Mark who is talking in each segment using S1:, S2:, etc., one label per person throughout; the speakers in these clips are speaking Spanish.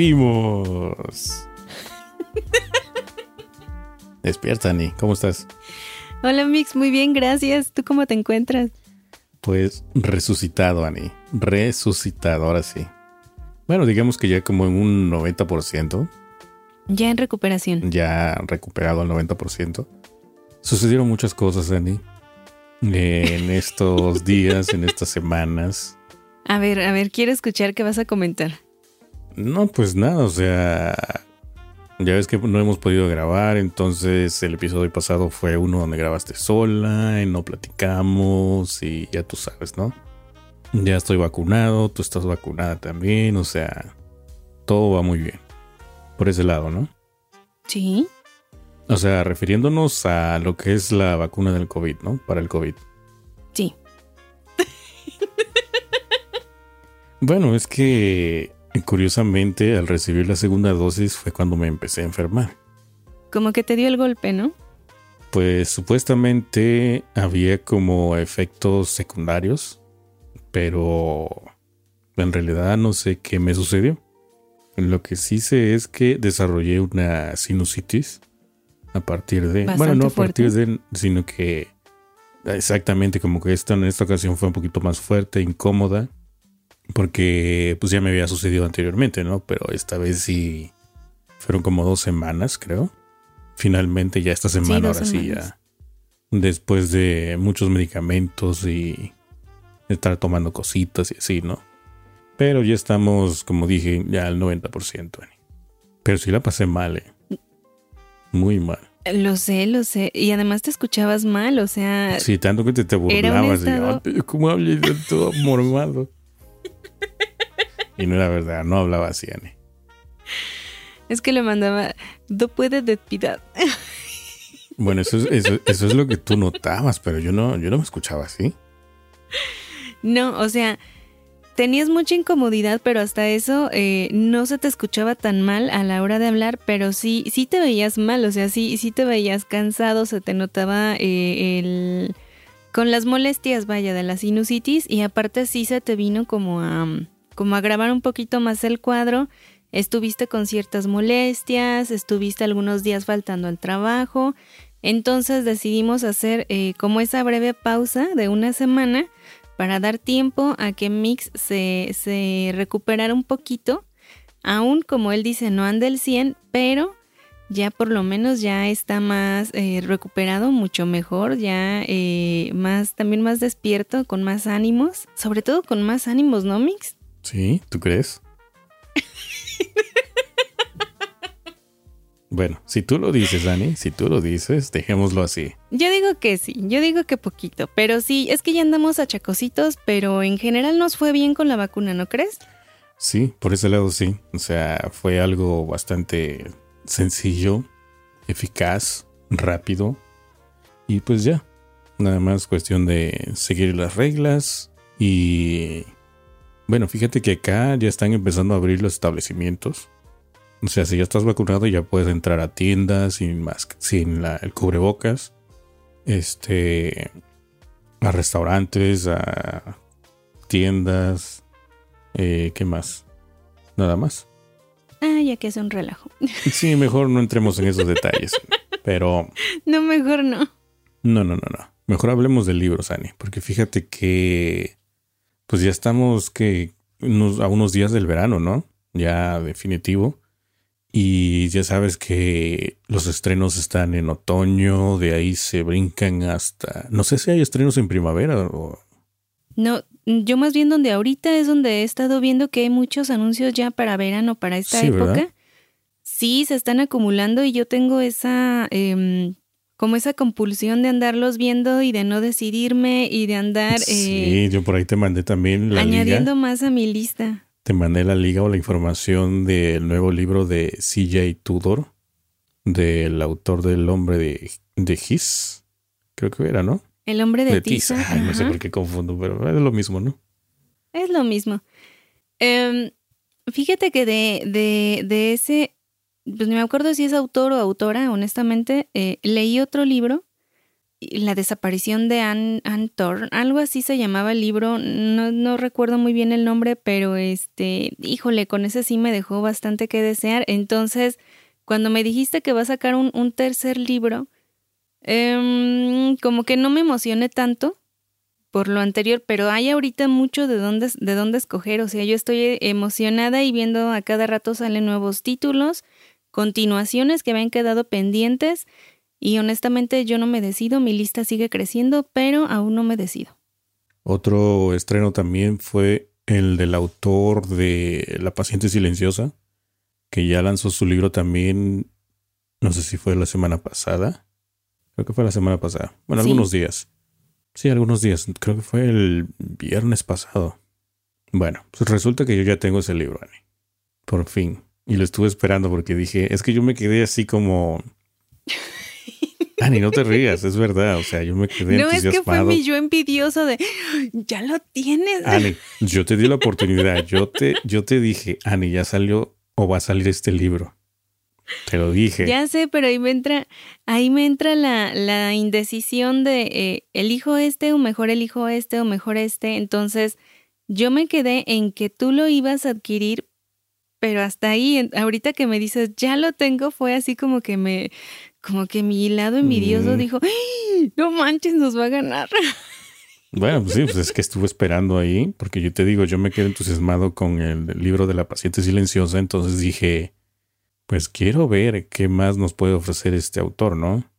S1: Volvimos. Despierta, Ani. ¿Cómo estás?
S2: Hola, Mix. Muy bien, gracias. ¿Tú cómo te encuentras?
S1: Pues resucitado, Ani. Resucitado, ahora sí. Bueno, digamos que ya como en un 90%.
S2: Ya en recuperación.
S1: Ya recuperado al 90%. Sucedieron muchas cosas, Ani. En estos días, en estas semanas.
S2: A ver, a ver, quiero escuchar qué vas a comentar.
S1: No, pues nada, o sea, ya ves que no hemos podido grabar, entonces el episodio pasado fue uno donde grabaste sola y no platicamos y ya tú sabes, ¿no? Ya estoy vacunado, tú estás vacunada también, o sea, todo va muy bien. Por ese lado, ¿no?
S2: Sí.
S1: O sea, refiriéndonos a lo que es la vacuna del COVID, ¿no? Para el COVID.
S2: Sí.
S1: bueno, es que curiosamente, al recibir la segunda dosis fue cuando me empecé a enfermar.
S2: Como que te dio el golpe, ¿no?
S1: Pues supuestamente había como efectos secundarios, pero en realidad no sé qué me sucedió. Lo que sí sé es que desarrollé una sinusitis a partir de... bueno, no a partir de... sino que exactamente como que esta en esta ocasión fue un poquito más fuerte, incómoda porque pues ya me había sucedido anteriormente, ¿no? Pero esta vez sí fueron como dos semanas, creo. Finalmente ya esta semana, ahora sí ya. Después de muchos medicamentos y estar tomando cositas y así, ¿no? Pero ya estamos, como dije, ya al 90%. Pero sí la pasé mal, ¿eh? Muy mal.
S2: Lo sé, lo sé. Y además te escuchabas mal, o sea.
S1: Sí, tanto que te, te burlabas. Y, ¿Cómo hablé todo mormado? Y no era verdad, no hablaba así, Ani.
S2: Es que le mandaba, no puede de piedad.
S1: Bueno, eso es, eso, es lo que tú notabas, pero yo no, yo no me escuchaba así.
S2: No, o sea, tenías mucha incomodidad, pero hasta eso eh, no se te escuchaba tan mal a la hora de hablar, pero sí, sí te veías mal, o sea, sí, sí te veías cansado, se te notaba eh, el con las molestias, vaya, de la sinusitis y aparte sí se te vino como a como a grabar un poquito más el cuadro, estuviste con ciertas molestias, estuviste algunos días faltando al trabajo, entonces decidimos hacer eh, como esa breve pausa de una semana para dar tiempo a que Mix se, se recuperara un poquito, aún como él dice no anda el 100, pero ya por lo menos ya está más eh, recuperado, mucho mejor, ya eh, más, también más despierto, con más ánimos, sobre todo con más ánimos, ¿no, Mix?
S1: ¿Sí? ¿Tú crees? bueno, si tú lo dices, Dani, si tú lo dices, dejémoslo así.
S2: Yo digo que sí, yo digo que poquito, pero sí, es que ya andamos a chacositos, pero en general nos fue bien con la vacuna, ¿no crees?
S1: Sí, por ese lado sí. O sea, fue algo bastante sencillo, eficaz, rápido. Y pues ya, nada más cuestión de seguir las reglas y bueno, fíjate que acá ya están empezando a abrir los establecimientos. O sea, si ya estás vacunado ya puedes entrar a tiendas sin más, sin el cubrebocas. Este a restaurantes, a tiendas, eh, ¿qué más? Nada más.
S2: Ah, ya que es un relajo.
S1: Sí, mejor no entremos en esos detalles. Pero.
S2: No, mejor no.
S1: No, no, no, no. Mejor hablemos del libro, Sani. Porque fíjate que pues ya estamos que a unos días del verano, ¿no? Ya definitivo. Y ya sabes que los estrenos están en otoño, de ahí se brincan hasta... No sé si hay estrenos en primavera o...
S2: No, yo más bien donde ahorita es donde he estado viendo que hay muchos anuncios ya para verano, para esta época. Sí, se están acumulando y yo tengo esa... Em, como esa compulsión de andarlos viendo y de no decidirme y de andar
S1: sí,
S2: eh,
S1: yo por ahí te mandé también la
S2: añadiendo
S1: liga.
S2: más a mi lista.
S1: Te mandé la liga o la información del nuevo libro de CJ Tudor, del autor del hombre de, de His. Creo que era, ¿no?
S2: El hombre de,
S1: De
S2: tiza.
S1: Tiza. Ay, no sé por qué confundo, pero es lo mismo, ¿no?
S2: Es lo mismo. Em, fíjate que de, de, de ese, pues no me acuerdo si es autor o autora, honestamente, eh, leí otro libro, La desaparición de Anne, Anne Thorne, algo así se llamaba el libro, no, no recuerdo muy bien el nombre, pero este, híjole, con ese sí me dejó bastante que desear. Entonces, cuando me dijiste que va a sacar un, un tercer libro, em, como que no me emocioné tanto por lo anterior, pero hay ahorita mucho de dónde, de dónde escoger. O sea, yo estoy emocionada y viendo a cada rato salen nuevos títulos, continuaciones que me han quedado pendientes. Y honestamente yo no me decido, mi lista sigue creciendo, pero aún no me decido.
S1: Otro estreno también fue el del autor de La paciente silenciosa, que ya lanzó su libro también, no sé si fue la semana pasada. Creo que fue la semana pasada. Bueno,
S2: Sí.
S1: algunos días. Sí, algunos días. Creo que fue el viernes pasado. Bueno, pues resulta que yo ya tengo ese libro, Ani. Por fin. Y lo estuve esperando porque dije, es que yo me quedé así como... Ani, no te rías, es verdad. O sea, yo me quedé
S2: No es que fue
S1: entusiasmado.
S2: mi yo envidioso de, ya lo tienes.
S1: Ani, yo te di la oportunidad. Yo te, yo te dije, Ani, ya salió o va a salir este libro. Te lo dije.
S2: Ya sé, pero ahí me entra, ahí me entra la, la indecisión de eh, elijo este o mejor elijo este o mejor este. Entonces, yo me quedé en que tú lo ibas a adquirir, pero hasta ahí, ahorita que me dices, ya lo tengo, fue así como que me, como que mi lado envidioso
S1: Mm.
S2: dijo, "¡Ay! no manches, nos va a ganar.
S1: Bueno, pues sí, pues es que estuve esperando ahí, porque yo te digo, yo me quedé entusiasmado con el libro de la paciente silenciosa, entonces dije, pues quiero ver qué más nos puede ofrecer este autor, ¿no?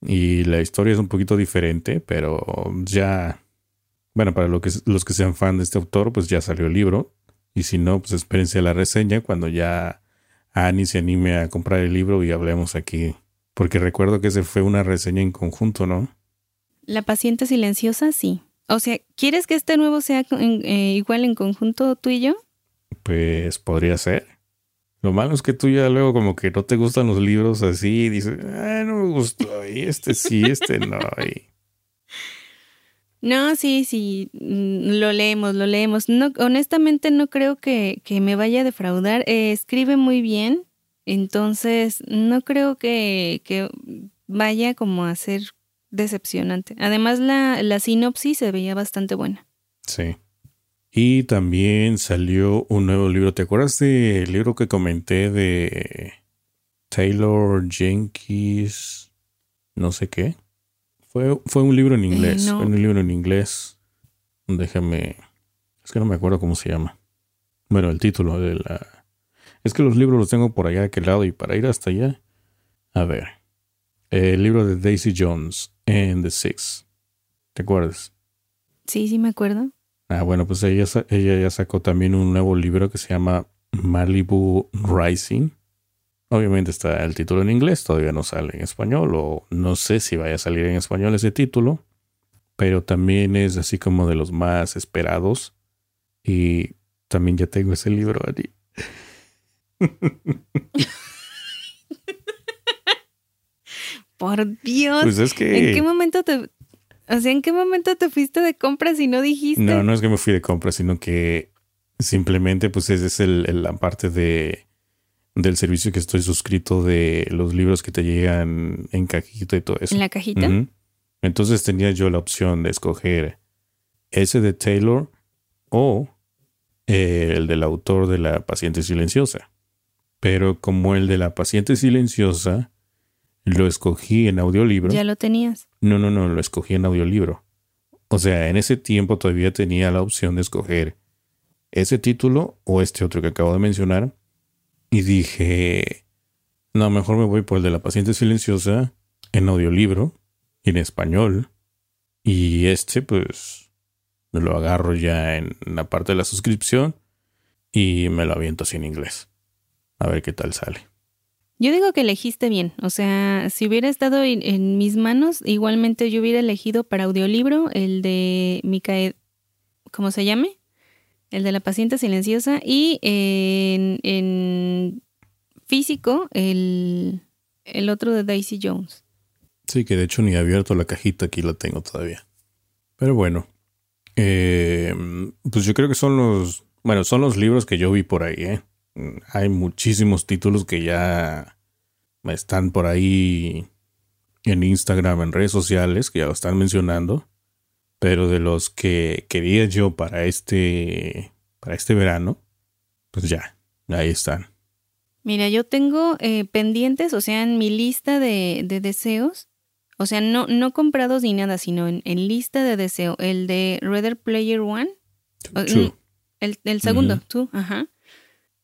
S1: Y la historia es un poquito diferente, pero ya, bueno, para lo que, los que sean fan de este autor, pues ya salió el libro, y si no, pues espérense a la reseña cuando ya Annie se anime a comprar el libro y hablemos aquí, porque recuerdo que ese fue una reseña en conjunto, ¿no?
S2: La paciente silenciosa, sí. O sea, ¿quieres que este nuevo sea eh, igual en conjunto tú y yo?
S1: Pues podría ser. Lo malo es que tú ya luego como que no te gustan los libros así y dices, ah, no me gustó, y este sí, este no. Y...
S2: No, sí, sí, mm, lo leemos, lo leemos. No, honestamente no creo que, que me vaya a defraudar. Eh, escribe muy bien, entonces no creo que, que vaya como a ser decepcionante. Además, la, la sinopsis se veía bastante buena.
S1: Sí. Y también salió un nuevo libro. ¿Te acuerdas del libro que comenté de Taylor Jenkins? No sé qué. Fue, fue un libro en inglés.
S2: no.
S1: Fue un libro en inglés. Déjame. Es que no me acuerdo cómo se llama. Bueno, el título de la. Es que los libros los tengo por allá de aquel lado y para ir hasta allá. A ver. El libro de Daisy Jones and the Six. ¿Te acuerdas?
S2: Sí, sí me acuerdo.
S1: Ah, bueno, pues ella, ella ya sacó también un nuevo libro que se llama Malibu Rising. Obviamente está el título en inglés, todavía no sale en español, o no sé si vaya a salir en español ese título, pero también es así como de los más esperados. Y también ya tengo ese libro, Ani.
S2: Por Dios.
S1: Pues es que...
S2: ¿En qué momento te... O sea, ¿en qué momento te fuiste de compras y no dijiste?
S1: No, no es que me fui de compra, sino que simplemente pues esa es el, el- la parte de del servicio que estoy suscrito de los libros que te llegan en cajita y todo eso.
S2: ¿En la cajita?
S1: Entonces tenía yo la opción de escoger ese de Taylor o eh, el del autor de La paciente silenciosa. Pero como el de La paciente silenciosa lo escogí en audiolibro.
S2: Ya lo tenías.
S1: No, no, no, lo escogí en audiolibro. O sea, en ese tiempo todavía tenía la opción de escoger ese título o este otro que acabo de mencionar. Y dije, no, mejor me voy por el de la paciente silenciosa en audiolibro, en español. Y este, pues, me lo agarro ya en la parte de la suscripción y me lo aviento así en inglés. A ver qué tal sale.
S2: Yo digo que elegiste bien, o sea, si hubiera estado en, mis manos, igualmente yo hubiera elegido para audiolibro el de Micael, ¿cómo se llame? El de la paciente silenciosa y en, físico el, el otro de Daisy Jones.
S1: Sí, que de hecho ni he abierto la cajita, aquí la tengo todavía. Pero bueno, eh, pues yo creo que son los, bueno, son los libros que yo vi por ahí, ¿eh? Hay muchísimos títulos que ya están por ahí en Instagram, en redes sociales, que ya lo están mencionando. Pero de los que quería yo para este, para este verano, pues ya, ahí están.
S2: Mira, yo tengo eh, pendientes, o sea, en mi lista de, deseos, o sea, no, no comprados ni nada, sino en, lista de deseo, el de Reader Player One. El, el segundo, tú, ajá.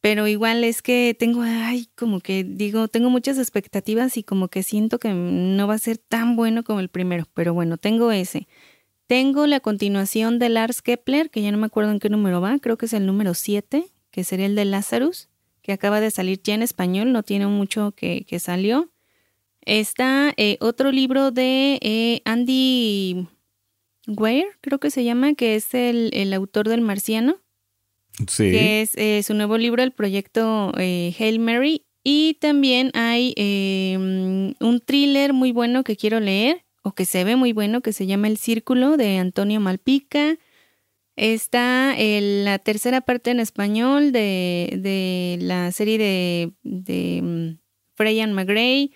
S2: Pero igual es que tengo, ay, como que digo, tengo muchas expectativas y como que siento que no va a ser tan bueno como el primero. Pero bueno, tengo ese. Tengo la continuación de Lars Kepler, que ya no me acuerdo en qué número va, creo que es el número 7, que sería el de Lazarus, que acaba de salir ya en español, no tiene mucho que, que salió. Está eh, otro libro de eh, Andy Weir, creo que se llama, que es el, el autor del Marciano que es eh, su nuevo libro, el proyecto eh, Hail Mary. Y también hay em, un thriller muy bueno que quiero leer, o que se ve muy bueno, que se llama El Círculo de Antonio Malpica. Está la tercera parte en español de, la serie de, de um, Freyan McGray.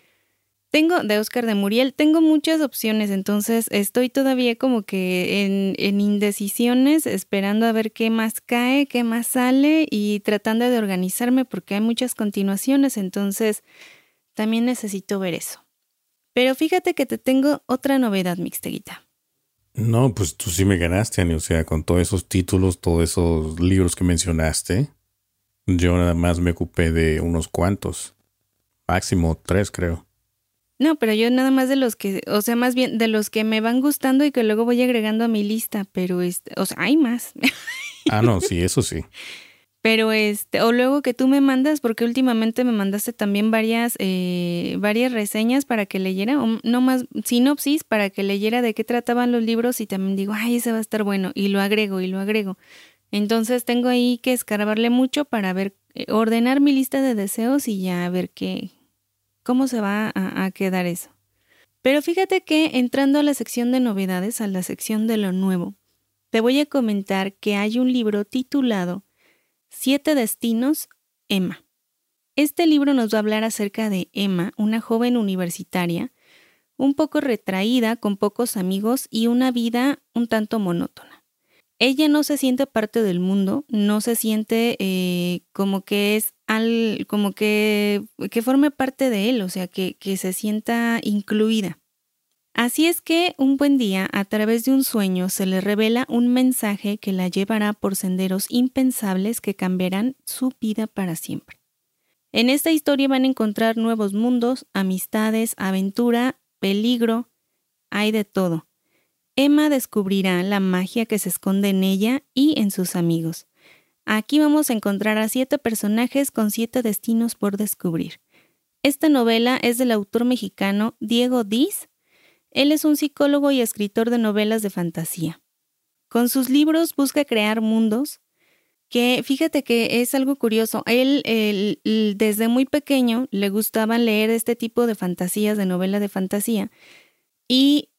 S2: Tengo, de Oscar de Muriel, tengo muchas opciones, entonces estoy todavía como que en, en, indecisiones, esperando a ver qué más cae, qué más sale y tratando de organizarme porque hay muchas continuaciones, entonces también necesito ver eso. Pero fíjate que te tengo otra novedad, Mixteguita.
S1: No, pues tú sí me ganaste, Ani, o sea, con todos esos títulos, todos esos libros que mencionaste, yo nada más me ocupé de unos cuantos, máximo tres creo.
S2: No, pero yo nada más de los que, o sea, más bien de los que me van gustando y que luego voy agregando a mi lista, pero este, o sea, hay más.
S1: Ah, no, sí, eso sí.
S2: Pero este, o luego que tú me mandas, porque últimamente me mandaste también varias, eh, varias reseñas para que leyera, o no más sinopsis para que leyera de qué trataban los libros y también digo, ay, ese va a estar bueno, y lo agrego y lo agrego. Entonces tengo ahí que escarbarle mucho para ver, eh, ordenar mi lista de deseos y ya ver qué, cómo se va a, quedar eso. Pero fíjate que entrando a la sección de novedades, a la sección de lo nuevo, te voy a comentar que hay un libro titulado Siete Destinos, Emma. Este libro nos va a hablar acerca de Emma, una joven universitaria, un poco retraída, con pocos amigos y una vida un tanto monótona ella no se siente parte del mundo, no se siente eh, como que es al, como que, que forme parte de él, o sea, que, que se sienta incluida. Así es que un buen día, a través de un sueño, se le revela un mensaje que la llevará por senderos impensables que cambiarán su vida para siempre. En esta historia van a encontrar nuevos mundos, amistades, aventura, peligro, hay de todo. Emma descubrirá la magia que se esconde en ella y en sus amigos. Aquí vamos a encontrar a siete personajes con siete destinos por descubrir. Esta novela es del autor mexicano Diego Diz. Él es un psicólogo y escritor de novelas de fantasía. Con sus libros busca crear mundos que fíjate que es algo curioso. Él, desde muy pequeño le gustaba leer este tipo de fantasías, de novela de fantasía, y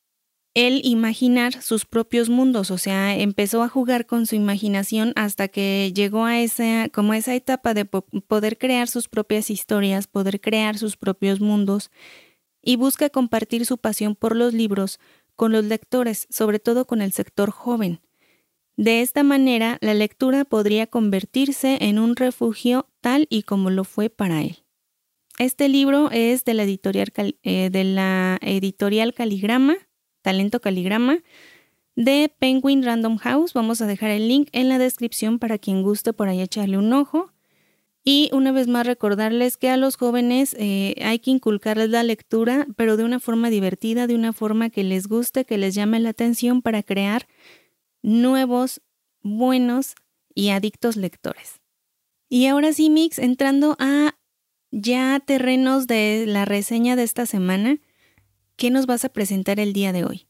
S2: el imaginar sus propios mundos, o sea, empezó a jugar con su imaginación hasta que llegó a esa, como esa etapa de poder crear sus propias historias, poder crear sus propios mundos y busca compartir su pasión por los libros con los lectores, sobre todo con el sector joven. De esta manera, la lectura podría convertirse en un refugio tal y como lo fue para él. Este libro es de la editorial, eh, de la editorial Caligrama Talento Caligrama de Penguin Random House. Vamos a dejar el link en la descripción para quien guste por ahí echarle un ojo. Y una vez más recordarles que a los jóvenes eh, hay que inculcarles la lectura, pero de una forma divertida, de una forma que les guste, que les llame la atención para crear nuevos, buenos y adictos lectores. Y ahora sí, Mix, entrando a ya terrenos de la reseña de esta semana, ¿qué nos vas a presentar el día de hoy?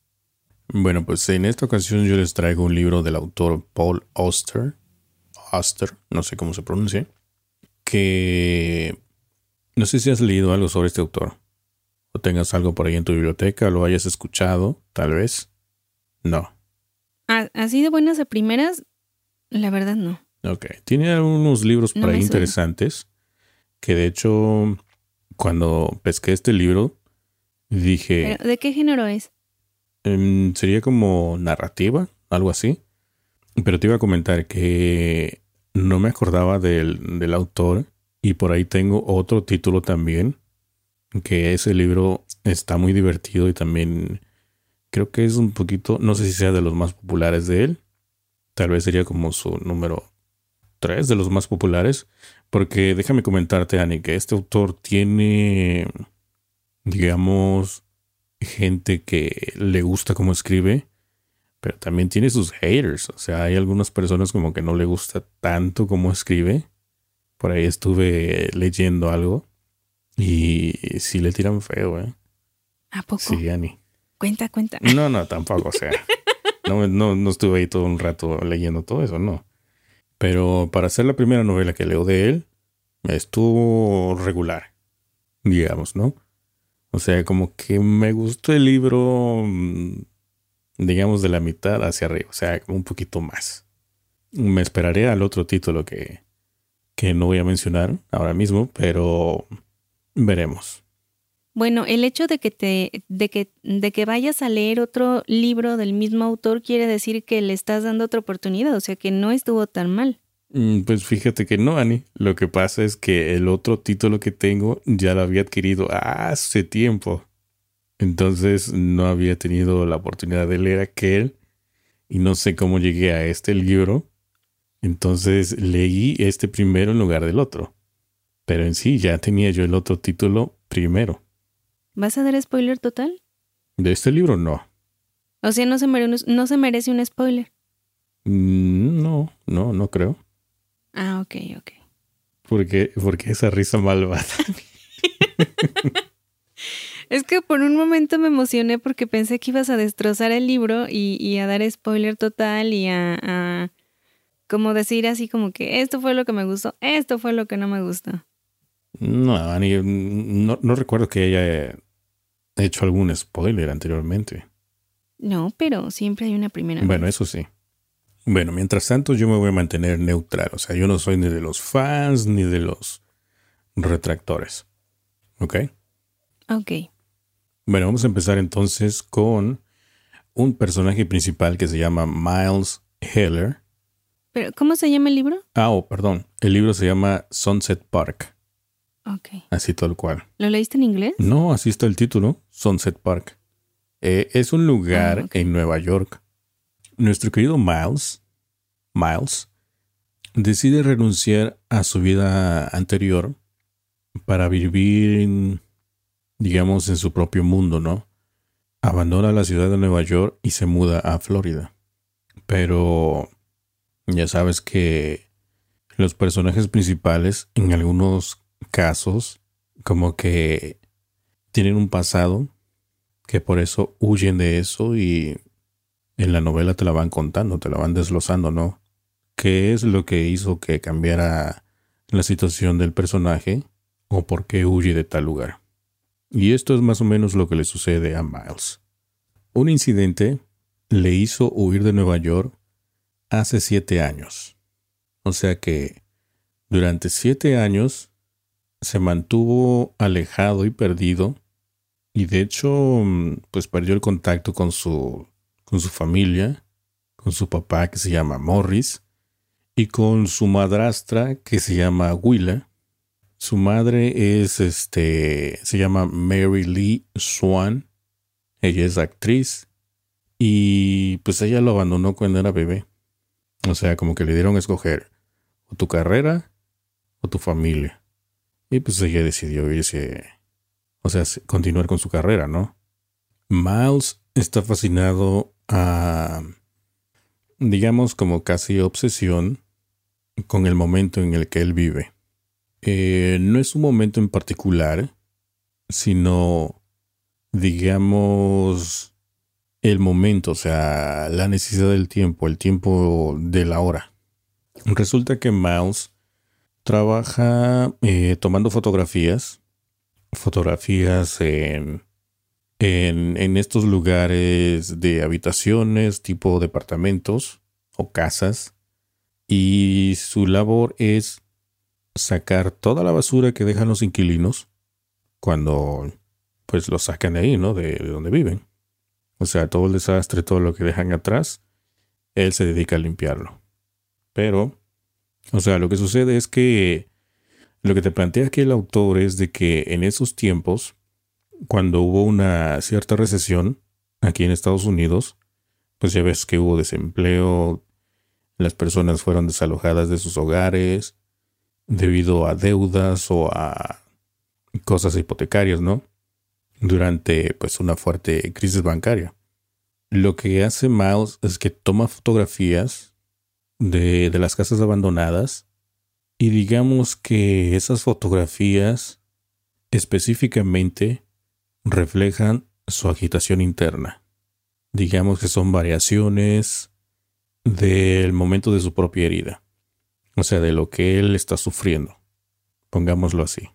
S1: Bueno, pues en esta ocasión yo les traigo un libro del autor Paul Auster, Auster, no sé cómo se pronuncia, que no sé si has leído algo sobre este autor, o tengas algo por ahí en tu biblioteca, lo hayas escuchado, tal vez. No.
S2: Así de buenas a primeras, la verdad no.
S1: Ok, tiene algunos libros por ahí interesantes, que de hecho, cuando pesqué este libro, dije...
S2: ¿De qué género es?
S1: Em, sería como narrativa, algo así. Pero te iba a comentar que no me acordaba del, del autor y por ahí tengo otro título también, que ese libro está muy divertido y también creo que es un poquito, no sé si sea de los más populares de él, tal vez sería como su número 3 de los más populares, porque déjame comentarte, Ani, que este autor tiene, digamos, gente que le gusta cómo escribe, pero también tiene sus haters. O sea, hay algunas personas como que no le gusta tanto cómo escribe. Por ahí estuve leyendo algo y sí le tiran feo, ¿eh?
S2: ¿A poco?
S1: Sí, Ani.
S2: Cuenta, cuenta.
S1: No, no, tampoco, o sea. No, no, no estuve ahí todo un rato leyendo todo eso, no. Pero para ser la primera novela que leo de él, estuvo regular, digamos, ¿no? O sea, como que me gustó el libro, mm, digamos, de la mitad hacia arriba, o sea, un poquito más. Me esperaré al otro título que, que no voy a mencionar ahora mismo, pero veremos.
S2: Bueno, el hecho de que te, de que, de que vayas a leer otro libro del mismo autor quiere decir que le estás dando otra oportunidad, o sea que no estuvo tan mal.
S1: Mm, pues fíjate que no, Ani. Lo que pasa es que el otro título que tengo ya lo había adquirido hace tiempo. Entonces no había tenido la oportunidad de leer aquel y no sé cómo llegué a este libro. Entonces leí este primero en lugar del otro. Pero en sí ya tenía yo el otro título primero.
S2: ¿Vas a dar spoiler total?
S1: De este libro no.
S2: O sea, no se, no se merece un spoiler.
S1: Mm, no, no, no creo.
S2: Ah, ok, ok.
S1: ¿Por qué, esa risa malvada?
S2: es que por un momento me emocioné porque pensé que ibas a destrozar el libro y, a dar spoiler total y a, como decir así como que esto fue lo que me gustó, esto fue lo que no me gustó.
S1: No, no, no recuerdo que haya hecho algún spoiler anteriormente.
S2: No, pero siempre hay una primera.
S1: Bueno, eso sí. Bueno, mientras tanto yo me voy a mantener neutral. O sea, yo no soy ni de los fans ni de los retractores. ¿Ok?
S2: Ok.
S1: Bueno, vamos a empezar entonces con un personaje principal que se llama Miles Heller.
S2: ¿Pero cómo se llama el libro?
S1: Ah, oh, perdón. El libro se llama Sunset Park.
S2: Ok.
S1: Así tal cual.
S2: ¿Lo leíste en inglés?
S1: No, así está el título, Sunset Park. Eh, es un lugar ah, en Nueva York nuestro querido Miles, Miles, decide renunciar a su vida anterior para vivir, digamos, en su propio mundo, ¿no? Abandona la ciudad de Nueva York y se muda a Florida. Pero ya sabes que los personajes principales, en algunos casos, como que tienen un pasado, que por eso huyen de eso y en la novela te la van contando, te la van desglosando, ¿no? ¿Qué es lo que hizo que cambiara la situación del personaje o por qué huye de tal lugar? Y esto es más o menos lo que le sucede a Miles. Un incidente le hizo huir de Nueva York hace siete años. O sea que durante siete años se mantuvo alejado y perdido y de hecho pues perdió el contacto con su con su familia, con su papá que se llama Morris y con su madrastra que se llama Willa. Su madre es este se llama Mary Lee Swan. Ella es actriz y pues ella lo abandonó cuando era bebé. O sea, como que le dieron a escoger o tu carrera o tu familia. Y pues ella decidió irse, o sea, continuar con su carrera, ¿no? Miles está fascinado a, digamos, como casi obsesión con el momento en el que él vive. eh, no es un momento en particular, sino, digamos, el momento, o sea, la necesidad del tiempo, el tiempo de la hora. Resulta que Mouse trabaja eh, tomando fotografías, fotografías en, en, estos lugares de habitaciones, tipo departamentos o casas, y su labor es sacar toda la basura que dejan los inquilinos cuando pues lo sacan de ahí, ¿no? De, donde viven. O sea, todo el desastre, todo lo que dejan atrás, él se dedica a limpiarlo. Pero, o sea, lo que sucede es que lo que te plantea aquí el autor es de que en esos tiempos, cuando hubo una cierta recesión aquí en Estados Unidos, pues ya ves que hubo desempleo, las personas fueron desalojadas de sus hogares, debido a deudas o a cosas hipotecarias, ¿no? Durante pues una fuerte crisis bancaria. Lo que hace Miles es que toma fotografías de, de las casas abandonadas y digamos que esas fotografías específicamente reflejan su agitación interna. Digamos que son variaciones del momento de su propia herida. O sea, de lo que él está sufriendo. Pongámoslo así.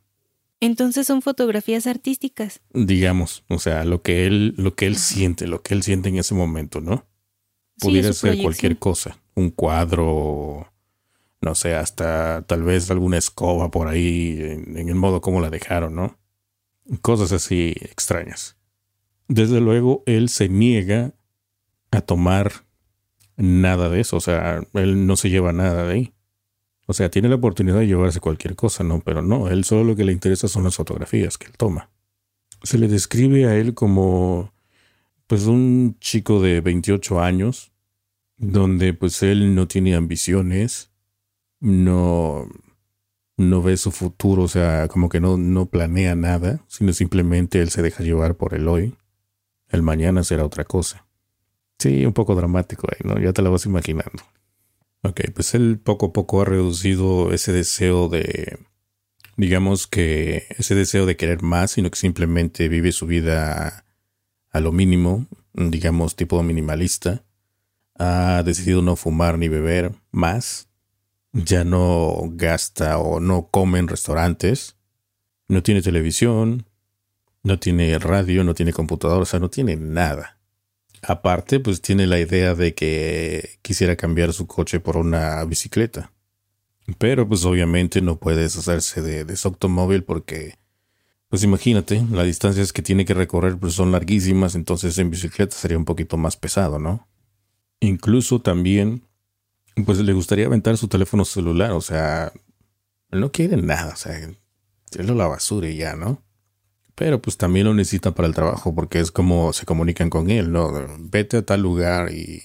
S2: Entonces son fotografías artísticas.
S1: Digamos, o sea, lo que él, lo que él siente, lo que él siente en ese momento, ¿no? Pudiera ser cualquier cosa, un cuadro, no sé, hasta tal vez alguna escoba por ahí, en, en el modo como la dejaron, ¿no? Cosas así extrañas. Desde luego, él se niega a tomar nada de eso, o sea, él no se lleva nada de ahí. O sea, tiene la oportunidad de llevarse cualquier cosa, ¿no? Pero no, él solo lo que le interesa son las fotografías que él toma. Se le describe a él como, pues, un chico de 28 años, donde pues él no tiene ambiciones, no, no ve su futuro, o sea, como que no, no planea nada, sino simplemente él se deja llevar por el hoy. El mañana será otra cosa. Sí, un poco dramático ahí, ¿no? Ya te lo vas imaginando. Ok, pues él poco a poco ha reducido ese deseo de, digamos que ese deseo de querer más, sino que simplemente vive su vida a lo mínimo, digamos tipo minimalista. Ha decidido no fumar ni beber más. Ya no gasta o no come en restaurantes. No tiene televisión. No tiene radio, no tiene computadora, o sea, no tiene nada. Aparte, pues tiene la idea de que quisiera cambiar su coche por una bicicleta. Pero pues obviamente no puede deshacerse de, de su automóvil porque, pues imagínate, las distancias que tiene que recorrer pues son larguísimas, entonces en bicicleta sería un poquito más pesado, ¿no? Incluso también, pues le gustaría aventar su teléfono celular, o sea, no quiere nada, o sea, tirarlo a la basura y ya, ¿no? Pero pues también lo necesita para el trabajo porque es como se comunican con él, ¿no? Vete a tal lugar y,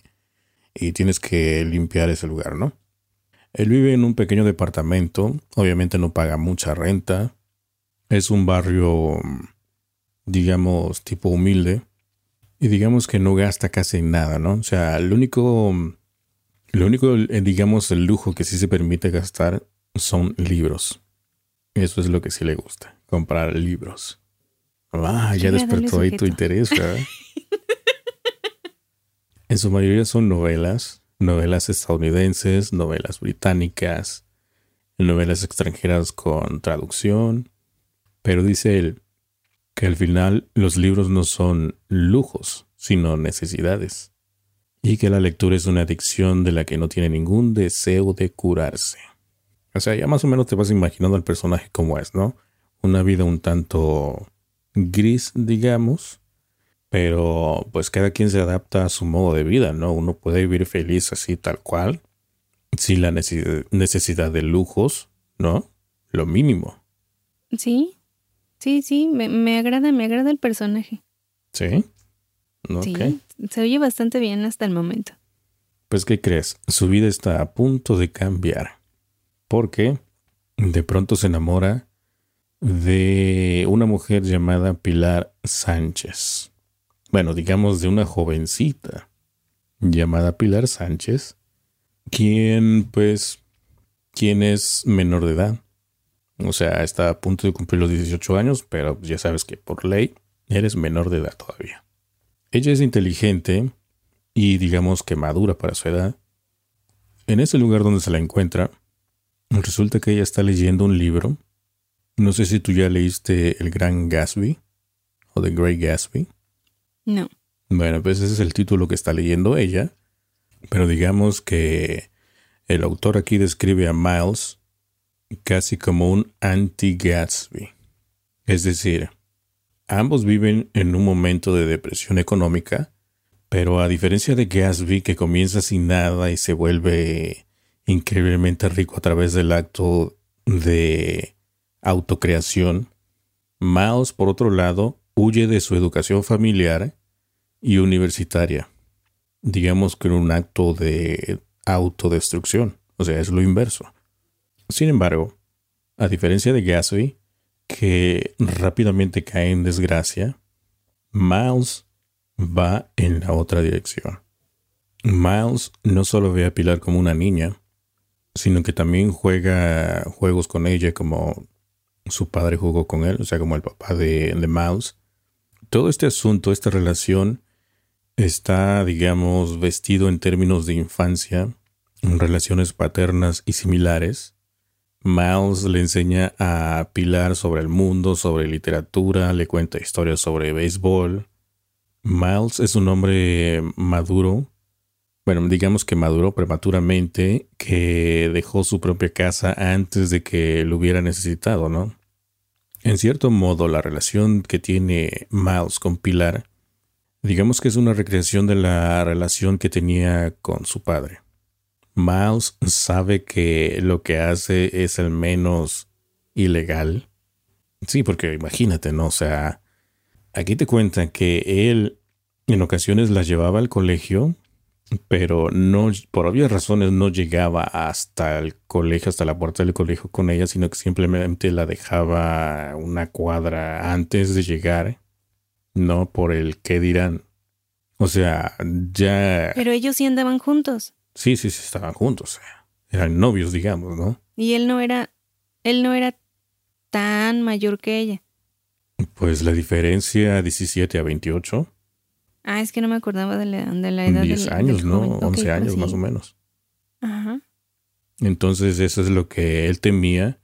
S1: y tienes que limpiar ese lugar, ¿no? Él vive en un pequeño departamento, obviamente no paga mucha renta, es un barrio, digamos, tipo humilde, y digamos que no gasta casi nada, ¿no? O sea, el único, lo único, eh, digamos, el lujo que sí se permite gastar son libros. Eso es lo que sí le gusta, comprar libros. Ah, ya despertó ahí tu interés, en su mayoría son novelas, novelas estadounidenses, novelas británicas, novelas extranjeras con traducción. Pero dice él que al final los libros no son lujos, sino necesidades. Y que la lectura es una adicción de la que no tiene ningún deseo de curarse. O sea, ya más o menos te vas imaginando al personaje como es, ¿no? Una vida un tanto gris, digamos, pero pues cada quien se adapta a su modo de vida, ¿no? Uno puede vivir feliz así tal cual, sin la necesidad de lujos, ¿no? Lo mínimo.
S2: Sí, sí, sí, me, agrada, me agrada el personaje.
S1: ¿Sí?
S2: Sí, se oye bastante bien hasta el momento.
S1: Pues, ¿qué crees? Su vida está a punto de cambiar. Porque de pronto se enamora de una mujer llamada Pilar Sánchez. Bueno, digamos de una jovencita llamada Pilar Sánchez, quien pues, quien es menor de edad. O sea, está a punto de cumplir los 18 años, pero ya sabes que por ley eres menor de edad todavía. Ella es inteligente y digamos que madura para su edad. En ese lugar donde se la encuentra, resulta que ella está leyendo un libro. No sé si tú ya leíste El Gran Gatsby o The Great Gatsby.
S2: No.
S1: Bueno, pues ese es el título que está leyendo ella. Pero digamos que el autor aquí describe a Miles casi como un anti-Gatsby. Es decir, ambos viven en un momento de depresión económica, pero a diferencia de Gatsby que comienza sin nada y se vuelve increíblemente rico a través del acto de autocreación, Miles, por otro lado, huye de su educación familiar y universitaria. Digamos que en un acto de autodestrucción, o sea, es lo inverso. Sin embargo, a diferencia de Gatsby, que rápidamente cae en desgracia, Miles va en la otra dirección. Miles no solo ve a Pilar como una niña, sino que también juega juegos con ella como su padre jugó con él, o sea, como el papá de, Miles. Todo este asunto, esta relación, está, digamos, vestido en términos de infancia, relaciones paternas y similares. Miles le enseña a Pilar sobre el mundo, sobre literatura, le cuenta historias sobre béisbol. Miles es un hombre maduro, bueno, digamos que maduró prematuramente, que dejó su propia casa antes de que lo hubiera necesitado, ¿no? En cierto modo, la relación que tiene Miles con Pilar Digamos que es una recreación de la relación que tenía con su padre. Miles sabe que lo que hace es el menos ilegal. Sí, porque imagínate, ¿no? O sea, aquí te cuentan que él en ocasiones la llevaba al colegio, pero no, por obvias razones no llegaba hasta el colegio, hasta la puerta del colegio con ella, sino que simplemente la dejaba una cuadra antes de llegar no por el qué dirán. O sea, ya...
S2: Pero ellos sí andaban juntos.
S1: Sí, sí, sí, estaban juntos. Eran novios, digamos, ¿no?
S2: Y él no era... Él no era tan mayor que ella.
S1: Pues la diferencia 17 a 28.
S2: Ah, es que no me acordaba de la, de la edad.
S1: 10 años, ¿no? 11 años más o menos.
S2: Ajá.
S1: Entonces eso es lo que él temía,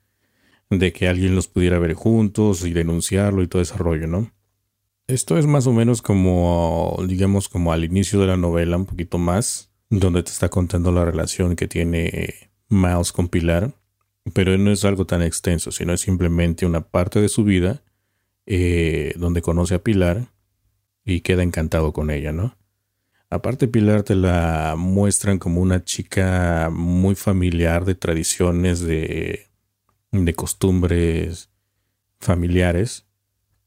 S1: de que alguien los pudiera ver juntos y denunciarlo y todo ese rollo, ¿no? Esto es más o menos como, digamos, como al inicio de la novela, un poquito más, donde te está contando la relación que tiene Miles con Pilar, pero no es algo tan extenso, sino es simplemente una parte de su vida eh, donde conoce a Pilar y queda encantado con ella, ¿no? Aparte Pilar te la muestran como una chica muy familiar de tradiciones, de, de costumbres familiares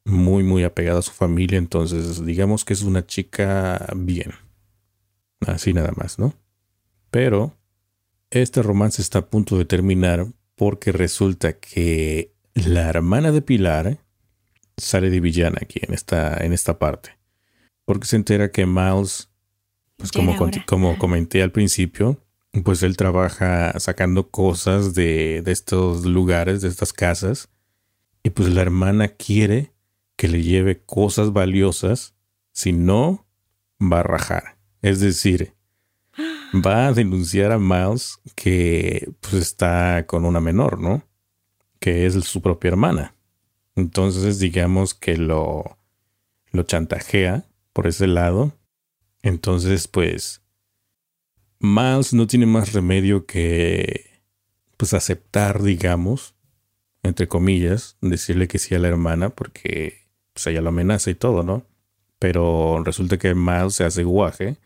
S1: muy, muy apegada a su familia, entonces digamos que es una chica bien. Así nada más, ¿no? Pero este romance está a punto de terminar porque resulta que la hermana de Pilar sale de villana aquí en esta, en esta parte. Porque se entera que Miles, pues como, como comenté al principio, pues él trabaja sacando cosas de, de estos lugares, de estas casas. Y pues la hermana quiere que le lleve cosas valiosas, si no, va a rajar. Es decir, va a denunciar a Miles que pues está con una menor, ¿no? Que es su propia hermana. Entonces digamos que lo, lo chantajea por ese lado. Entonces pues Miles no tiene más remedio que pues aceptar, digamos, entre comillas, decirle que sí a la hermana porque pues ella lo amenaza y todo, ¿no? Pero resulta que Miles se hace guaje,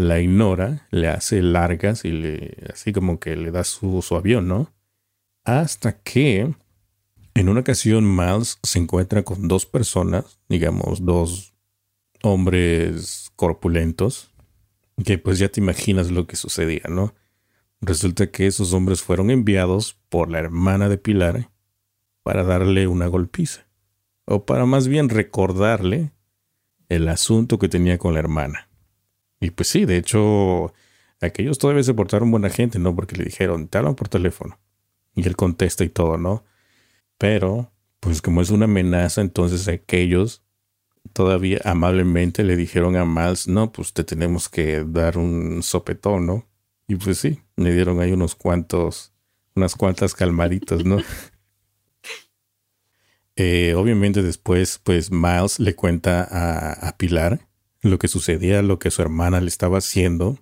S1: la ignora, le hace largas y le, así como que le da su, su avión, ¿no? Hasta que en una ocasión Miles se encuentra con dos personas, digamos, dos hombres corpulentos, que pues ya te imaginas lo que sucedía, ¿no? Resulta que esos hombres fueron enviados por la hermana de Pilar para darle una golpiza o para más bien recordarle el asunto que tenía con la hermana. Y pues sí, de hecho, aquellos todavía se portaron buena gente, ¿no? Porque le dijeron, te hablan por teléfono. Y él contesta y todo, ¿no? Pero, pues como es una amenaza, entonces aquellos todavía amablemente le dijeron a Miles, no, pues te tenemos que dar un sopetón, ¿no? Y pues sí, le dieron ahí unos cuantos, unas cuantas calmaritas, ¿no? Eh, obviamente después, pues Miles le cuenta a, a Pilar lo que sucedía, lo que su hermana le estaba haciendo.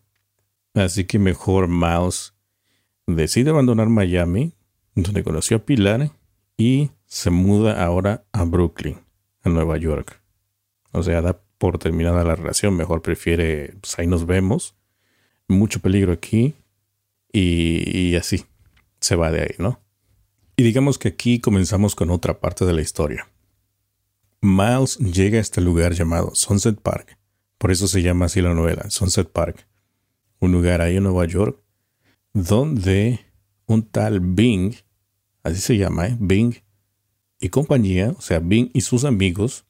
S1: Así que mejor Miles decide abandonar Miami, donde conoció a Pilar, y se muda ahora a Brooklyn, a Nueva York. O sea, da por terminada la relación, mejor prefiere, pues ahí nos vemos. Mucho peligro aquí. Y, así, se va de ahí, ¿no? Y digamos que aquí comenzamos con otra parte de la historia. Miles llega a este lugar llamado Sunset Park. Por eso se llama así la novela, Sunset Park. Un lugar ahí en Nueva York donde un tal Bing, así se llama, ¿eh? Bing y compañía, o sea, Bing y sus amigos,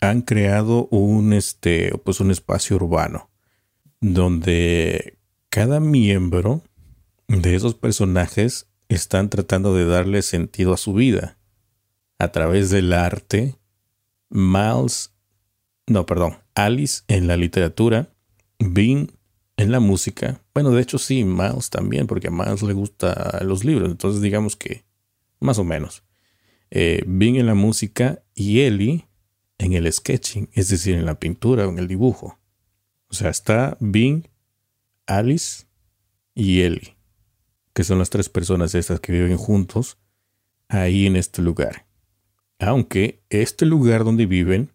S1: han creado un, este, pues un espacio urbano donde cada miembro de esos personajes están tratando de darle sentido a su vida a través del arte. Miles, no, perdón, Alice en la literatura, Bing en la música. Bueno, de hecho sí, Miles también, porque a Miles le gustan los libros, entonces digamos que más o menos. Eh, Bing en la música y Ellie en el sketching, es decir, en la pintura o en el dibujo. O sea, está Bing, Alice y Ellie, que son las tres personas estas que viven juntos ahí en este lugar. Aunque este lugar donde viven,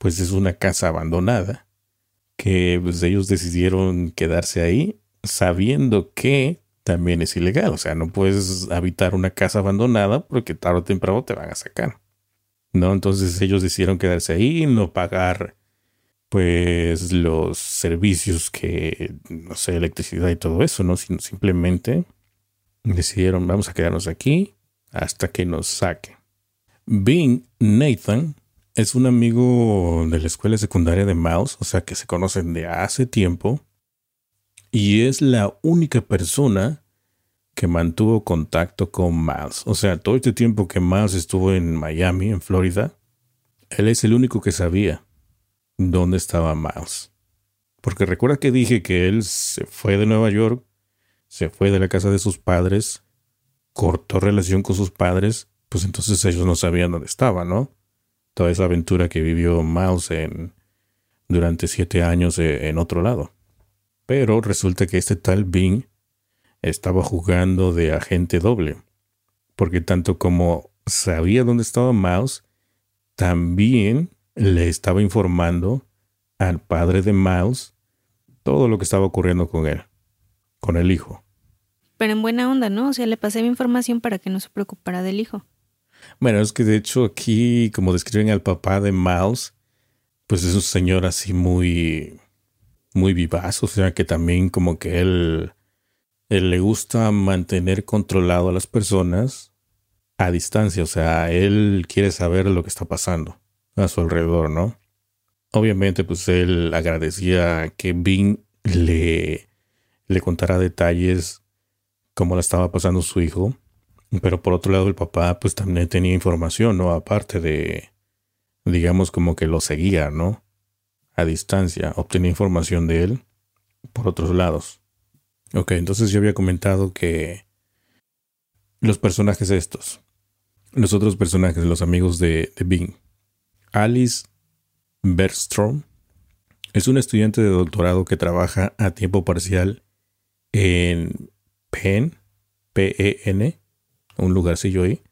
S1: pues es una casa abandonada, que pues, ellos decidieron quedarse ahí sabiendo que también es ilegal. O sea, no puedes habitar una casa abandonada porque tarde o temprano te van a sacar. ¿no? Entonces ellos decidieron quedarse ahí, no pagar pues los servicios que, no sé, electricidad y todo eso, ¿no? Sino simplemente decidieron, vamos a quedarnos aquí hasta que nos saquen. Bing Nathan es un amigo de la escuela secundaria de Mouse, o sea que se conocen de hace tiempo, y es la única persona que mantuvo contacto con Miles. O sea, todo este tiempo que Miles estuvo en Miami, en Florida, él es el único que sabía dónde estaba Miles. Porque recuerda que dije que él se fue de Nueva York, se fue de la casa de sus padres, cortó relación con sus padres, pues entonces ellos no sabían dónde estaba, ¿no? Esa aventura que vivió Miles en, durante siete años eh, en otro lado. Pero resulta que este tal Bing estaba jugando de agente doble, porque tanto como sabía dónde estaba Miles, también le estaba informando al padre de Miles todo lo que estaba ocurriendo con él, con el hijo.
S2: Pero en buena onda, ¿no? O sea, le pasé mi información para que no se preocupara del hijo.
S1: Bueno, es que de hecho aquí, como describen al papá de Miles, pues es un señor así muy, muy vivaz, o sea que también como que él él le gusta mantener controlado a las personas a distancia, o sea, él quiere saber lo que está pasando a su alrededor, ¿no? Obviamente, pues él agradecía que Bing le, le contara detalles cómo la estaba pasando su hijo, pero por otro lado el papá pues también tenía información, ¿no? Aparte de, digamos, como que lo seguía, ¿no? A distancia, obtenía información de él por otros lados. Ok, entonces yo había comentado que los personajes estos, los otros personajes, los amigos de, de Bing, Alice Bergstrom es una estudiante de doctorado que trabaja a tiempo parcial en Penn, P-E-N, un lugarcillo ahí,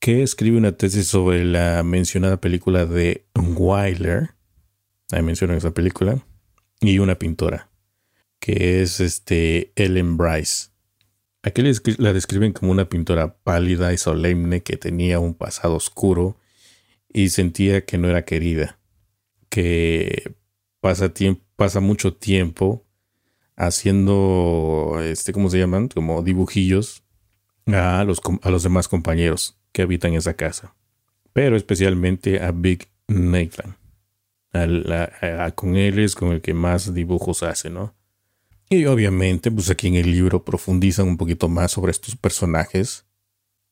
S1: que escribe una tesis sobre la mencionada película de Wyler, ahí mencionan esa película, y una pintora que es este Ellen Bryce. Aquí la describen como una pintora pálida y solemne que tenía un pasado oscuro y sentía que no era querida, que pasa, pasa mucho tiempo haciendo, este, ¿cómo se llaman? Como dibujillos a los, a los demás compañeros que habitan esa casa, pero especialmente a Big Nathan. con él es con el que más dibujos hace, ¿no? Y obviamente, pues aquí en el libro profundizan un poquito más sobre estos personajes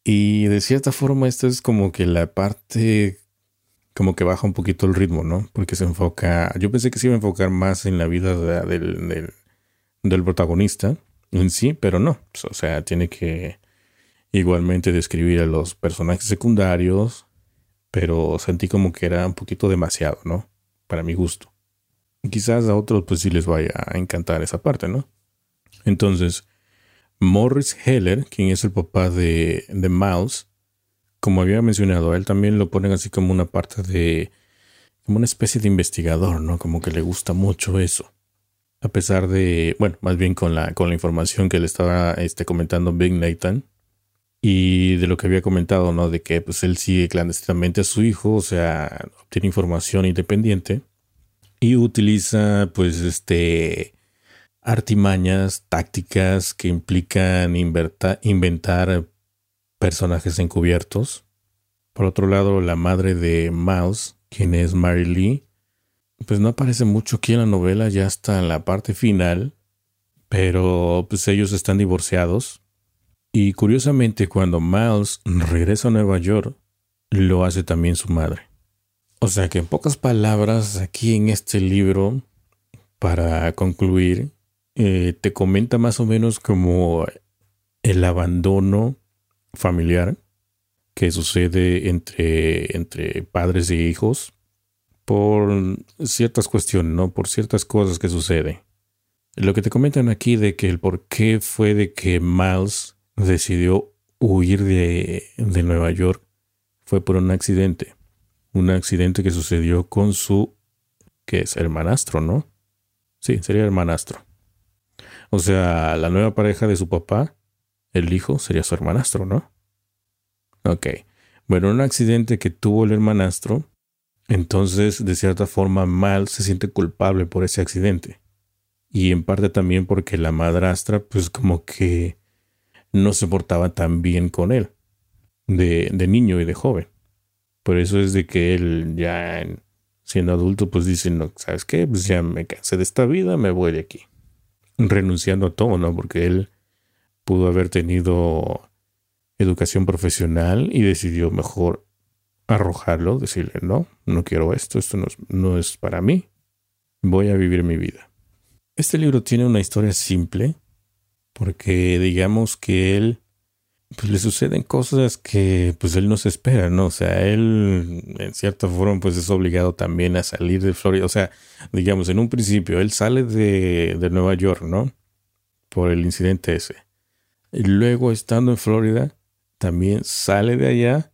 S1: Y de cierta forma, esto es como que la parte, como que baja un poquito el ritmo, ¿no? Porque se enfoca, yo pensé que se iba a enfocar más en la vida del, del, protagonista en sí, pero no. Pues, o sea, tiene que igualmente describir a los personajes secundarios, pero sentí como que era un poquito demasiado, ¿no? Para mi gusto. Quizás a otros pues sí les vaya a encantar esa parte, ¿no? Entonces, Morris Heller, quien es el papá de, de Miles, como había mencionado, él también lo ponen así como una parte de, como una especie de investigador, ¿no? Como que le gusta mucho eso. A pesar de, bueno, más bien con la, con la información que le estaba este, comentando Big Nathan y de lo que había comentado, ¿no? De que pues él sigue clandestinamente a su hijo, o sea, obtiene información independiente y utiliza pues este artimañas, tácticas que implican inventar personajes encubiertos. Por otro lado, la madre de Miles, quien es Mary Lee, pues no aparece mucho aquí en la novela, ya está en la parte final, pero pues ellos están divorciados. Y curiosamente, cuando Miles regresa a Nueva York, lo hace también su madre. O sea que en pocas palabras, aquí en este libro, para concluir, eh, te comenta más o menos como el abandono familiar que sucede entre, entre padres e hijos por ciertas cuestiones, ¿no? Por ciertas cosas que suceden. Lo que te comentan aquí de que el por qué fue de que Miles decidió huir de, de Nueva York fue por un accidente. Un accidente que sucedió con su, que es hermanastro, ¿no? Sí, sería hermanastro. O sea, la nueva pareja de su papá, el hijo, sería su hermanastro, ¿no? Ok. Bueno, un accidente que tuvo el hermanastro, entonces de cierta forma Mal se siente culpable por ese accidente. Y en parte también porque la madrastra, pues como que no se portaba tan bien con él, de, de niño y de joven. Por eso es de que él ya siendo adulto, pues dice, no, ¿sabes qué? Pues ya me cansé de esta vida, me voy de aquí renunciando a todo, ¿no? Porque él pudo haber tenido educación profesional y decidió mejor arrojarlo, decirle, no, no quiero esto, esto no es, no es para mí, voy a vivir mi vida. Este libro tiene una historia simple, porque digamos que él pues le suceden cosas que pues él no se espera, ¿no? O sea, él en cierta forma pues es obligado también a salir de Florida. O sea, digamos, en un principio él sale de, de Nueva York, ¿no? Por el incidente ese. Y luego estando en Florida, también sale de allá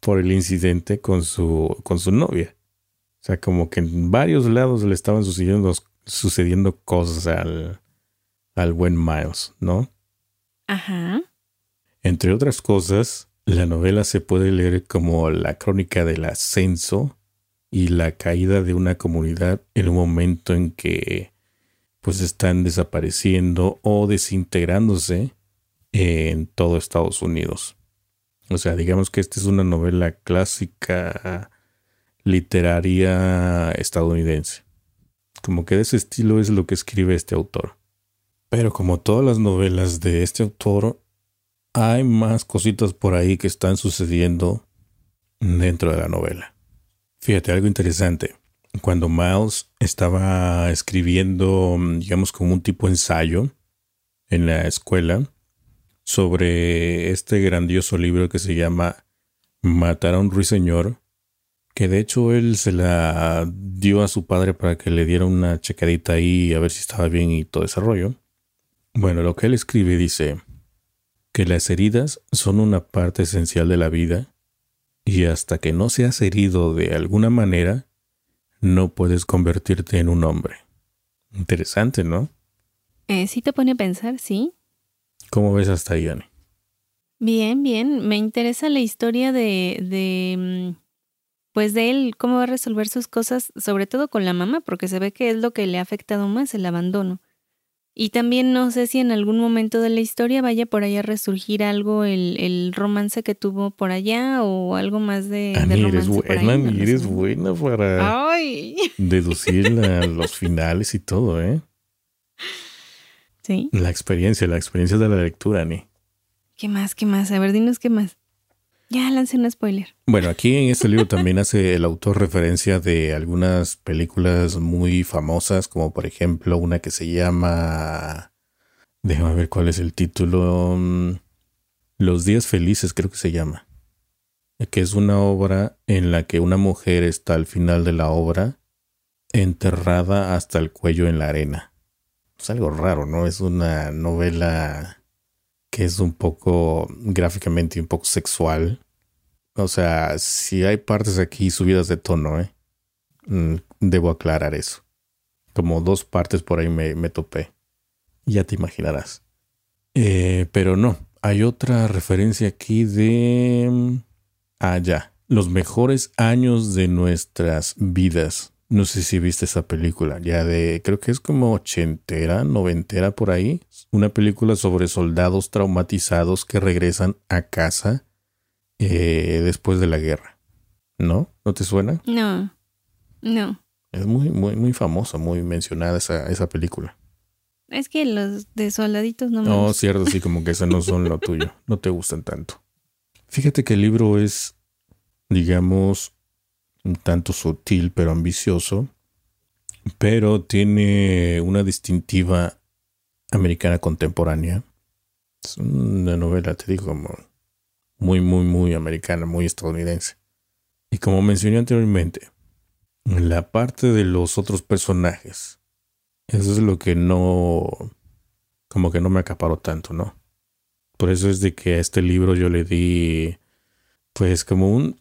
S1: por el incidente con su, con su novia. O sea, como que en varios lados le estaban sucediendo, sucediendo cosas al, al buen Miles, ¿no?
S2: Ajá.
S1: Entre otras cosas, la novela se puede leer como la crónica del ascenso y la caída de una comunidad en un momento en que pues están desapareciendo o desintegrándose en todo Estados Unidos. O sea, digamos que esta es una novela clásica literaria estadounidense. Como que de ese estilo es lo que escribe este autor. Pero como todas las novelas de este autor, hay más cositas por ahí que están sucediendo dentro de la novela. Fíjate, algo interesante. Cuando Miles estaba escribiendo, digamos, como un tipo ensayo en la escuela sobre este grandioso libro que se llama Matar a un ruiseñor, que de hecho él se la dio a su padre para que le diera una checadita ahí a ver si estaba bien y todo ese rollo. Bueno, lo que él escribe dice, que las heridas son una parte esencial de la vida y hasta que no seas herido de alguna manera, no puedes convertirte en un hombre. Interesante, ¿no?
S2: Eh, sí te pone a pensar, sí.
S1: ¿Cómo ves hasta ahí, Annie?
S2: Bien, bien. Me interesa la historia de, de, mm, pues de él, cómo va a resolver sus cosas, sobre todo con la mamá, porque se ve que es lo que le ha afectado más, el abandono. Y también no sé si en algún momento de la historia vaya por allá a resurgir algo, el, romance que tuvo por allá o algo más de,
S1: de romance eres buena, eres buena para deducir los finales y todo, ¿eh?
S2: Sí.
S1: La experiencia, la experiencia de la lectura, Ani.
S2: ¿Qué más? ¿Qué más? A ver, dinos qué más. Ya, lance un spoiler.
S1: Bueno, aquí en este libro también hace el autor referencia de algunas películas muy famosas, como por ejemplo una que se llama... Déjame ver cuál es el título. Los días felices creo que se llama. Que es una obra en la que una mujer está al final de la obra enterrada hasta el cuello en la arena. Es algo raro, ¿no? Es una novela que es un poco gráficamente un poco sexual. O sea, si hay partes aquí subidas de tono, ¿eh? Mm, debo aclarar eso. Como dos partes por ahí me, me topé. Ya te imaginarás. Eh, pero no, hay otra referencia aquí de... Mm, ah, ya. Los mejores años de nuestras vidas. No sé si viste esa película, ya de, creo que es como ochentera, noventera por ahí. Una película sobre soldados traumatizados que regresan a casa eh, después de la guerra. ¿No? ¿No te suena?
S2: No, no.
S1: Es muy, muy, muy famosa, muy mencionada esa, esa película.
S2: Es que los de soldaditos no me
S1: No, cierto, sí, como que esas no son lo tuyo. No te gustan tanto. Fíjate que el libro es, digamos, un tanto sutil pero ambicioso, pero tiene una distintiva americana contemporánea. Es una novela, te digo, muy, muy, muy americana, muy estadounidense. Y como mencioné anteriormente, la parte de los otros personajes, eso es lo que no, como que no me acaparó tanto, ¿no? Por eso es de que a este libro yo le di, pues como un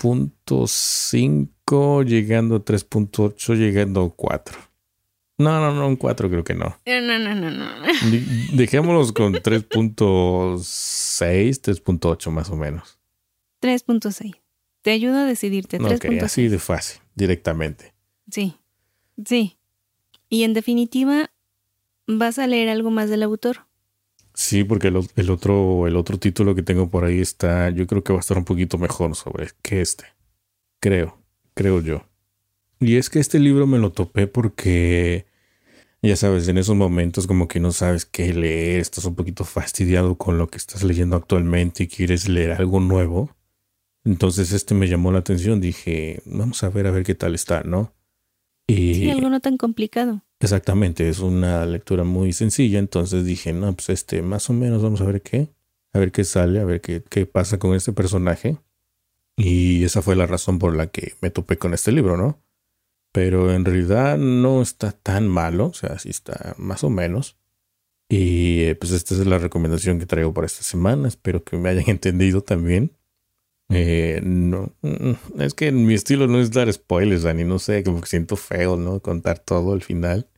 S1: 3.5 llegando a 3.8 llegando a 4. No, no, no, un 4 creo que no.
S2: No, no, no, no. no.
S1: Dejémoslos con 3.6, 3.8 más o menos.
S2: 3.6. Te ayudo a decidirte. 3.6.
S1: Ok, así de fácil, directamente.
S2: Sí, sí. Y en definitiva, vas a leer algo más del autor.
S1: Sí, porque el, el, otro, el otro título que tengo por ahí está, yo creo que va a estar un poquito mejor sobre que este. Creo, creo yo. Y es que este libro me lo topé porque, ya sabes, en esos momentos como que no sabes qué leer, estás un poquito fastidiado con lo que estás leyendo actualmente y quieres leer algo nuevo. Entonces este me llamó la atención, dije, vamos a ver a ver qué tal está, ¿no?
S2: Y sí, algo no tan complicado.
S1: Exactamente, es una lectura muy sencilla, entonces dije, no, pues este, más o menos vamos a ver qué, a ver qué sale, a ver qué, qué pasa con este personaje. Y esa fue la razón por la que me topé con este libro, ¿no? Pero en realidad no está tan malo, o sea, sí está más o menos. Y eh, pues esta es la recomendación que traigo para esta semana, espero que me hayan entendido también. Eh, no, mm, es que mi estilo no es dar spoilers, Dani. No sé, como que siento feo, ¿no? Contar todo al final.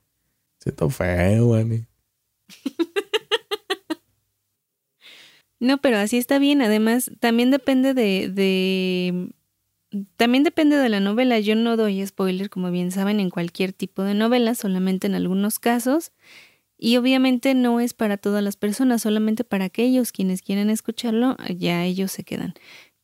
S1: Siento feo, Dani.
S2: no, pero así está bien. Además, también depende de, de. También depende de la novela. Yo no doy spoiler, como bien saben, en cualquier tipo de novela, solamente en algunos casos. Y obviamente no es para todas las personas, solamente para aquellos quienes quieran escucharlo, ya ellos se quedan.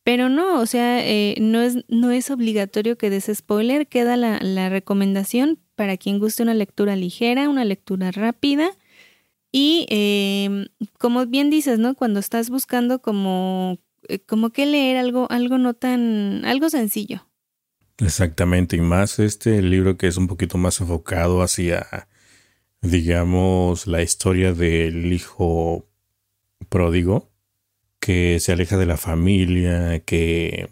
S2: Pero no, o sea, eh, no, es, no es obligatorio que des spoiler, queda la, recomendación para quien guste una lectura ligera, una lectura rápida. Y eh, como bien dices, ¿no? Cuando estás buscando como, eh, como que leer algo, algo no tan, algo sencillo.
S1: Exactamente, y más este libro que es un poquito más enfocado hacia, digamos, la historia del hijo pródigo que se aleja de la familia, que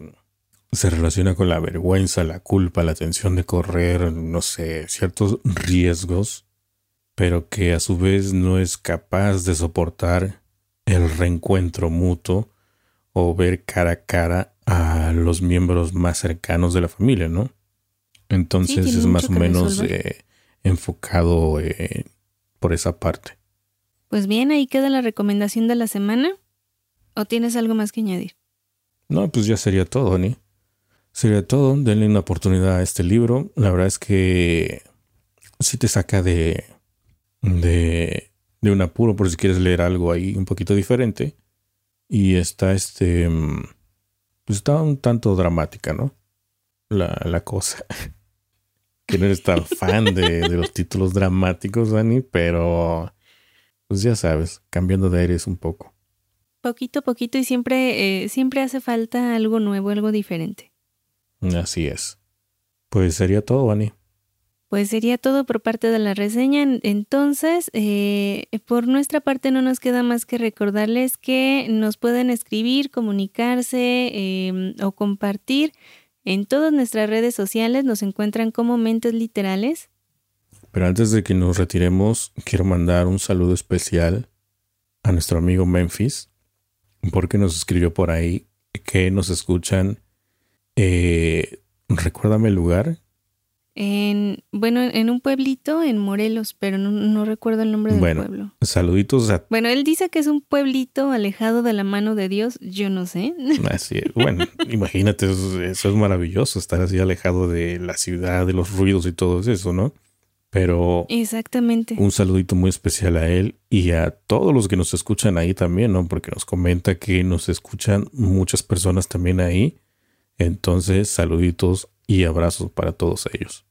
S1: se relaciona con la vergüenza, la culpa, la tensión de correr, no sé, ciertos riesgos, pero que a su vez no es capaz de soportar el reencuentro mutuo o ver cara a cara a los miembros más cercanos de la familia, ¿no? Entonces sí, es más o menos eh, enfocado eh, por esa parte.
S2: Pues bien, ahí queda la recomendación de la semana. ¿O tienes algo más que añadir?
S1: No, pues ya sería todo, Ani. Sería todo. Denle una oportunidad a este libro. La verdad es que sí te saca de, de, de un apuro por si quieres leer algo ahí un poquito diferente. Y está este. Pues está un tanto dramática, ¿no? La, la cosa. que no eres tan fan de, de los títulos dramáticos, Dani, pero. Pues ya sabes, cambiando de aires un poco.
S2: Poquito a poquito y siempre, eh, siempre hace falta algo nuevo, algo diferente.
S1: Así es. Pues sería todo, Ani.
S2: Pues sería todo por parte de la reseña. Entonces, eh, por nuestra parte no nos queda más que recordarles que nos pueden escribir, comunicarse em, o compartir en todas nuestras redes sociales. Nos encuentran como Mentes Literales.
S1: Pero antes de que nos retiremos, quiero mandar un saludo especial a nuestro amigo Memphis, porque nos escribió por ahí que nos escuchan. Eh, recuérdame el lugar.
S2: En, bueno, en un pueblito en Morelos, pero no, recuerdo el nombre del
S1: bueno,
S2: pueblo.
S1: Saluditos a.
S2: Bueno, él dice que es un pueblito alejado de la mano de Dios. Yo no sé.
S1: Así es. Bueno, imagínate, eso, eso, es maravilloso, estar así alejado de la ciudad, de los ruidos y todo eso, ¿no? Pero.
S2: Exactamente.
S1: Un saludito muy especial a él y a todos los que nos escuchan ahí también, ¿no? Porque nos comenta que nos escuchan muchas personas también ahí. Entonces, saluditos y abrazos para todos ellos.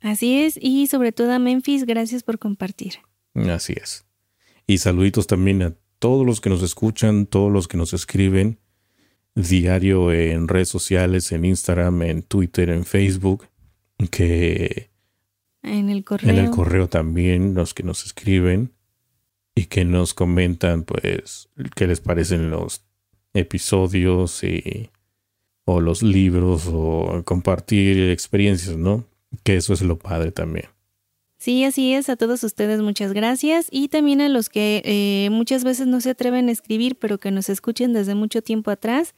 S2: Así es, y sobre todo a Memphis, gracias por compartir.
S1: Así es. Y saluditos también a todos los que nos escuchan, todos los que nos escriben diario en redes sociales, en Instagram, en Twitter, en Facebook, que
S2: en el correo.
S1: En el correo también, los que nos escriben y que nos comentan, pues, qué les parecen los episodios y, o los libros o compartir experiencias, ¿no? Que eso es lo padre también.
S2: Sí, así es. A todos ustedes muchas gracias y también a los que eh, muchas veces no se atreven a escribir, pero que nos escuchen desde mucho tiempo atrás.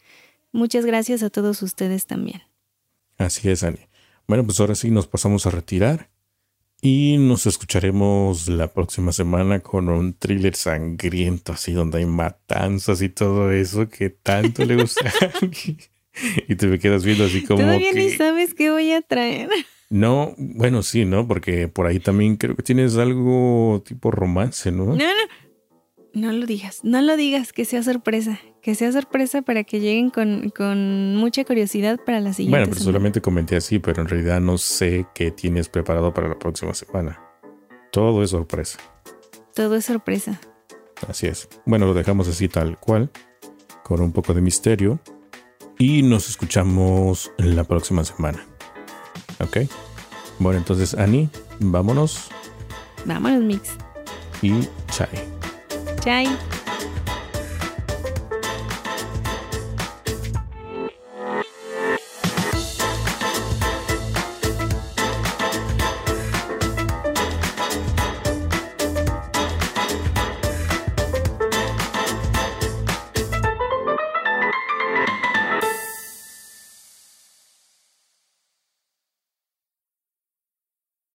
S2: Muchas gracias a todos ustedes también.
S1: Así es, Ani. Bueno, pues ahora sí nos pasamos a retirar y nos escucharemos la próxima semana con un thriller sangriento, así donde hay matanzas y todo eso que tanto le gusta. y te me quedas viendo así como.
S2: Todavía ni sabes qué voy a traer.
S1: No, bueno, sí, ¿no? Porque por ahí también creo que tienes algo tipo romance, ¿no?
S2: No, no. No lo digas, no lo digas, que sea sorpresa. Que sea sorpresa para que lleguen con, mucha curiosidad para la siguiente.
S1: Bueno, pero solamente comenté así, pero en realidad no sé qué tienes preparado para la próxima semana. Todo es sorpresa.
S2: Todo es sorpresa.
S1: Así es. Bueno, lo dejamos así tal cual, con un poco de misterio. Y nos escuchamos la próxima semana. ¿Ok? Bueno, entonces, Ani, vámonos.
S2: Vámonos, Mix.
S1: Y chai.
S2: し。